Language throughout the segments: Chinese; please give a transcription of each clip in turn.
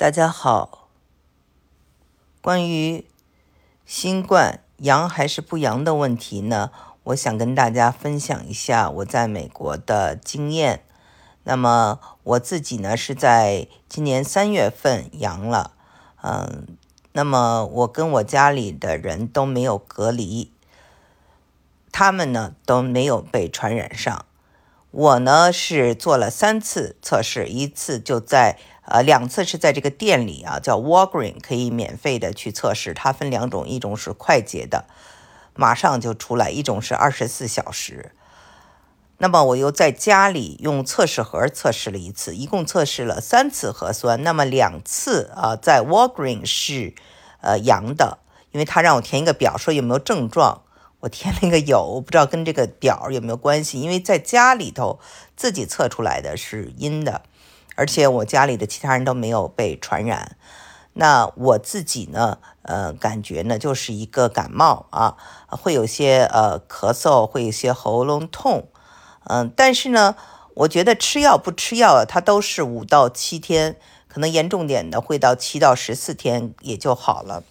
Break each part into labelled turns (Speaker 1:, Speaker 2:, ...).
Speaker 1: 大家好，关于新冠阳还是不阳的问题呢，我想跟大家分享一下我在美国的经验。那么我自己呢是在今年三月份阳了，嗯，那么我跟我家里的人都没有隔离，他们呢都没有被传染上。我呢是做了三次测试，一次就在。呃，两次是在这个店里啊，叫 Walgreen，可以免费的去测试。它分两种，一种是快捷的，马上就出来；一种是二十四小时。那么我又在家里用测试盒测试了一次，一共测试了三次核酸。那么两次啊，在 Walgreen 是呃阳的，因为他让我填一个表，说有没有症状，我填了一个有，我不知道跟这个表有没有关系。因为在家里头自己测出来的是阴的。而且我家里的其他人都没有被传染，那我自己呢？呃，感觉呢就是一个感冒啊，会有些呃咳嗽，会有些喉咙痛，嗯，但是呢，我觉得吃药不吃药，它都是五到七天，可能严重点的会到七到十四天也就好了。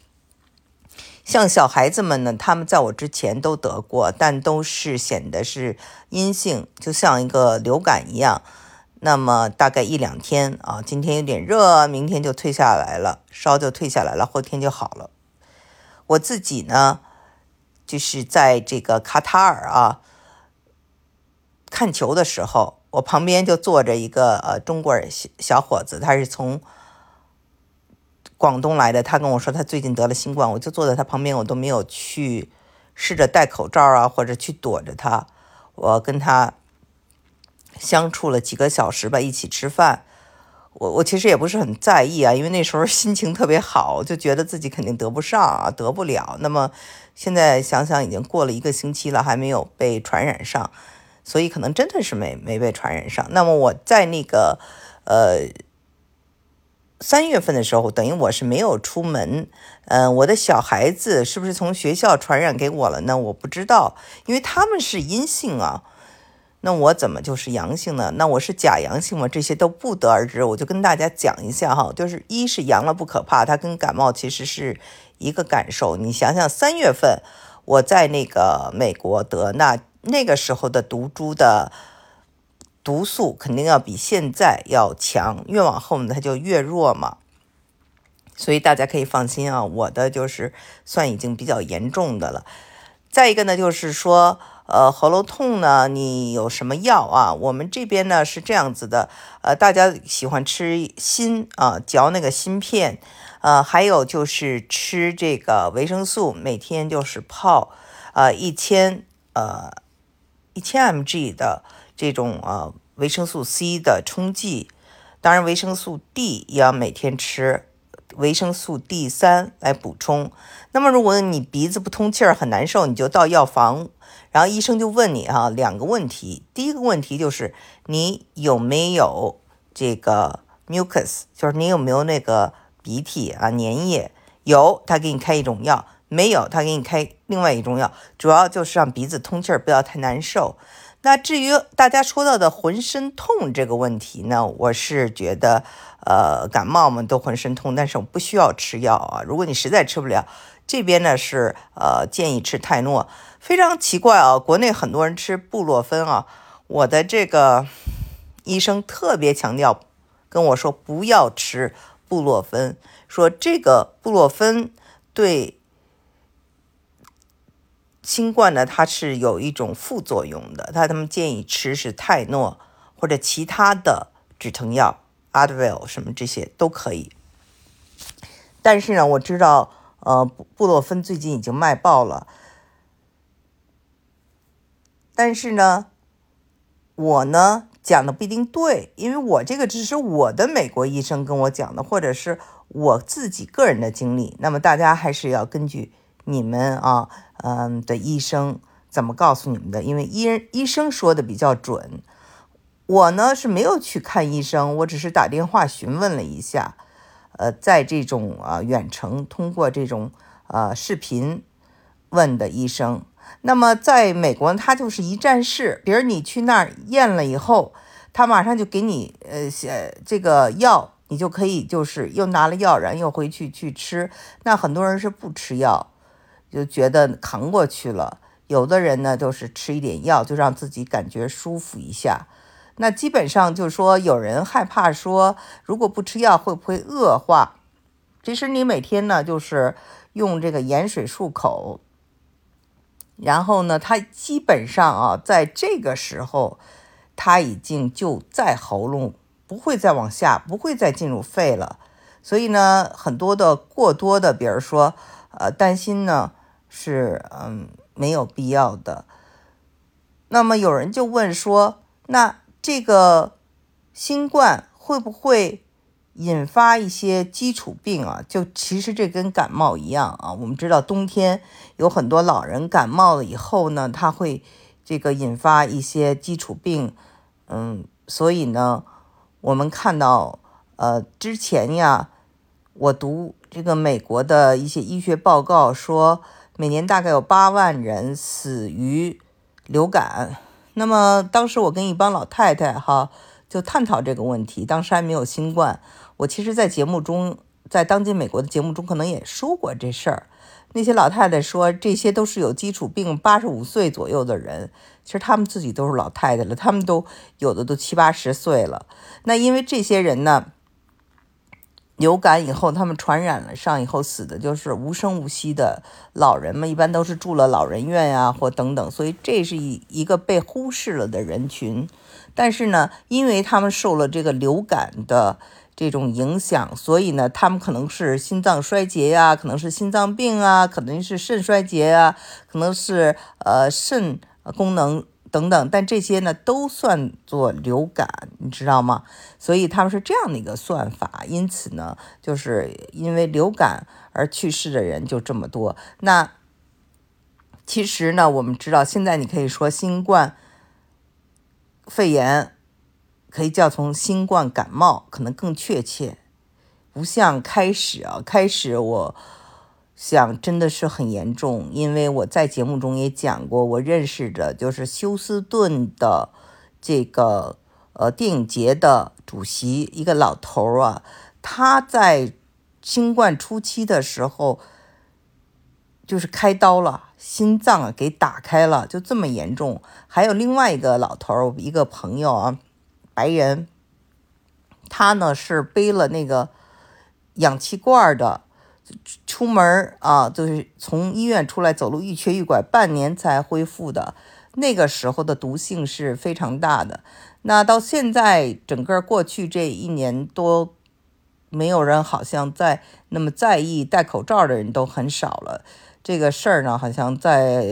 Speaker 1: 像小孩子们呢，他们在我之前都得过，但都是显得是阴性，就像一个流感一样。那么大概一两天啊，今天有点热，明天就退下来了，烧就退下来了，后天就好了。我自己呢，就是在这个卡塔尔啊看球的时候，我旁边就坐着一个呃中国人小小伙子，他是从广东来的，他跟我说他最近得了新冠，我就坐在他旁边，我都没有去试着戴口罩啊，或者去躲着他，我跟他。相处了几个小时吧，一起吃饭。我我其实也不是很在意啊，因为那时候心情特别好，就觉得自己肯定得不上啊，得不了。那么现在想想，已经过了一个星期了，还没有被传染上，所以可能真的是没没被传染上。那么我在那个呃三月份的时候，等于我是没有出门。嗯，我的小孩子是不是从学校传染给我了呢？我不知道，因为他们是阴性啊。那我怎么就是阳性呢？那我是假阳性吗？这些都不得而知。我就跟大家讲一下哈，就是一是阳了不可怕，它跟感冒其实是一个感受。你想想，三月份我在那个美国得，那那个时候的毒株的毒素肯定要比现在要强，越往后呢它就越弱嘛。所以大家可以放心啊，我的就是算已经比较严重的了。再一个呢，就是说。呃，喉咙痛呢，你有什么药啊？我们这边呢是这样子的，呃，大家喜欢吃锌啊，嚼那个锌片，呃，还有就是吃这个维生素，每天就是泡，呃，一千呃一千 mg 的这种呃维生素 C 的冲剂，当然维生素 D 也要每天吃，维生素 D 三来补充。那么如果你鼻子不通气儿很难受，你就到药房。然后医生就问你哈两个问题，第一个问题就是你有没有这个 mucus，就是你有没有那个鼻涕啊粘液？有，他给你开一种药；没有，他给你开另外一种药。主要就是让鼻子通气儿，不要太难受。那至于大家说到的浑身痛这个问题呢，我是觉得，呃，感冒嘛都浑身痛，但是我不需要吃药啊。如果你实在吃不了，这边呢是呃建议吃泰诺。非常奇怪啊，国内很多人吃布洛芬啊，我的这个医生特别强调跟我说不要吃布洛芬，说这个布洛芬对新冠呢它是有一种副作用的，他他们建议吃是泰诺或者其他的止疼药，Advil 什么这些都可以。但是呢，我知道呃布洛芬最近已经卖爆了。但是呢，我呢讲的不一定对，因为我这个只是我的美国医生跟我讲的，或者是我自己个人的经历。那么大家还是要根据你们啊，嗯的医生怎么告诉你们的，因为医医生说的比较准。我呢是没有去看医生，我只是打电话询问了一下，呃，在这种啊远程通过这种呃视频问的医生。那么在美国，他就是一站式，比如你去那儿验了以后，他马上就给你呃写这个药你就可以就是又拿了药，然后又回去去吃。那很多人是不吃药，就觉得扛过去了。有的人呢，就是吃一点药，就让自己感觉舒服一下。那基本上就是说，有人害怕说，如果不吃药会不会恶化？其实你每天呢，就是用这个盐水漱口，然后呢，它基本上啊，在这个时候，它已经就在喉咙。不会再往下，不会再进入肺了，所以呢，很多的过多的，比如说，呃，担心呢，是嗯没有必要的。那么有人就问说，那这个新冠会不会引发一些基础病啊？就其实这跟感冒一样啊。我们知道冬天有很多老人感冒了以后呢，他会这个引发一些基础病，嗯，所以呢。我们看到，呃，之前呀，我读这个美国的一些医学报告说，每年大概有八万人死于流感。那么当时我跟一帮老太太哈就探讨这个问题，当时还没有新冠。我其实，在节目中，在当今美国的节目中，可能也说过这事儿。那些老太太说，这些都是有基础病，八十五岁左右的人，其实他们自己都是老太太了，他们都有的都七八十岁了。那因为这些人呢，流感以后他们传染了上以后死的就是无声无息的老人们，一般都是住了老人院呀或等等，所以这是一一个被忽视了的人群。但是呢，因为他们受了这个流感的。这种影响，所以呢，他们可能是心脏衰竭呀，可能是心脏病啊，可能是肾衰竭啊，可能是呃肾功能等等，但这些呢都算作流感，你知道吗？所以他们是这样的一个算法，因此呢，就是因为流感而去世的人就这么多。那其实呢，我们知道现在你可以说新冠肺炎。可以叫从新冠感冒可能更确切，不像开始啊，开始我想真的是很严重，因为我在节目中也讲过，我认识的就是休斯顿的这个呃电影节的主席一个老头儿啊，他在新冠初期的时候就是开刀了，心脏给打开了，就这么严重。还有另外一个老头儿，一个朋友啊。白人，他呢是背了那个氧气罐的，出门啊，就是从医院出来走路，一瘸一拐，半年才恢复的。那个时候的毒性是非常大的。那到现在，整个过去这一年多，没有人好像在那么在意戴口罩的人都很少了。这个事儿呢，好像在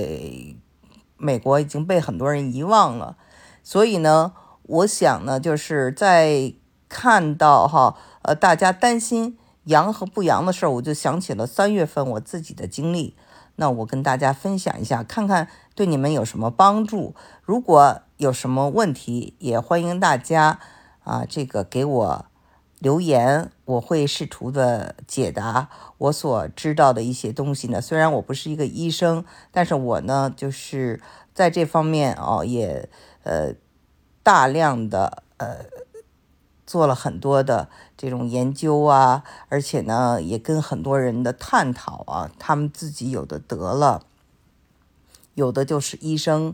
Speaker 1: 美国已经被很多人遗忘了。所以呢。我想呢，就是在看到哈，呃，大家担心阳和不阳的事儿，我就想起了三月份我自己的经历。那我跟大家分享一下，看看对你们有什么帮助。如果有什么问题，也欢迎大家啊，这个给我留言，我会试图的解答我所知道的一些东西呢。虽然我不是一个医生，但是我呢，就是在这方面哦，也呃。大量的呃做了很多的这种研究啊，而且呢也跟很多人的探讨啊，他们自己有的得了，有的就是医生，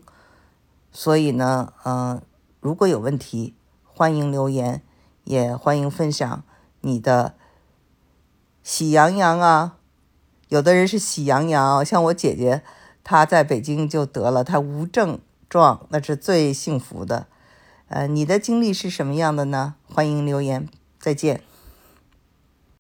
Speaker 1: 所以呢，嗯，如果有问题，欢迎留言，也欢迎分享你的喜羊羊啊，有的人是喜羊羊，像我姐姐，她在北京就得了，她无症状，那是最幸福的。呃，你的经历是什么样的呢？欢迎留言，再见。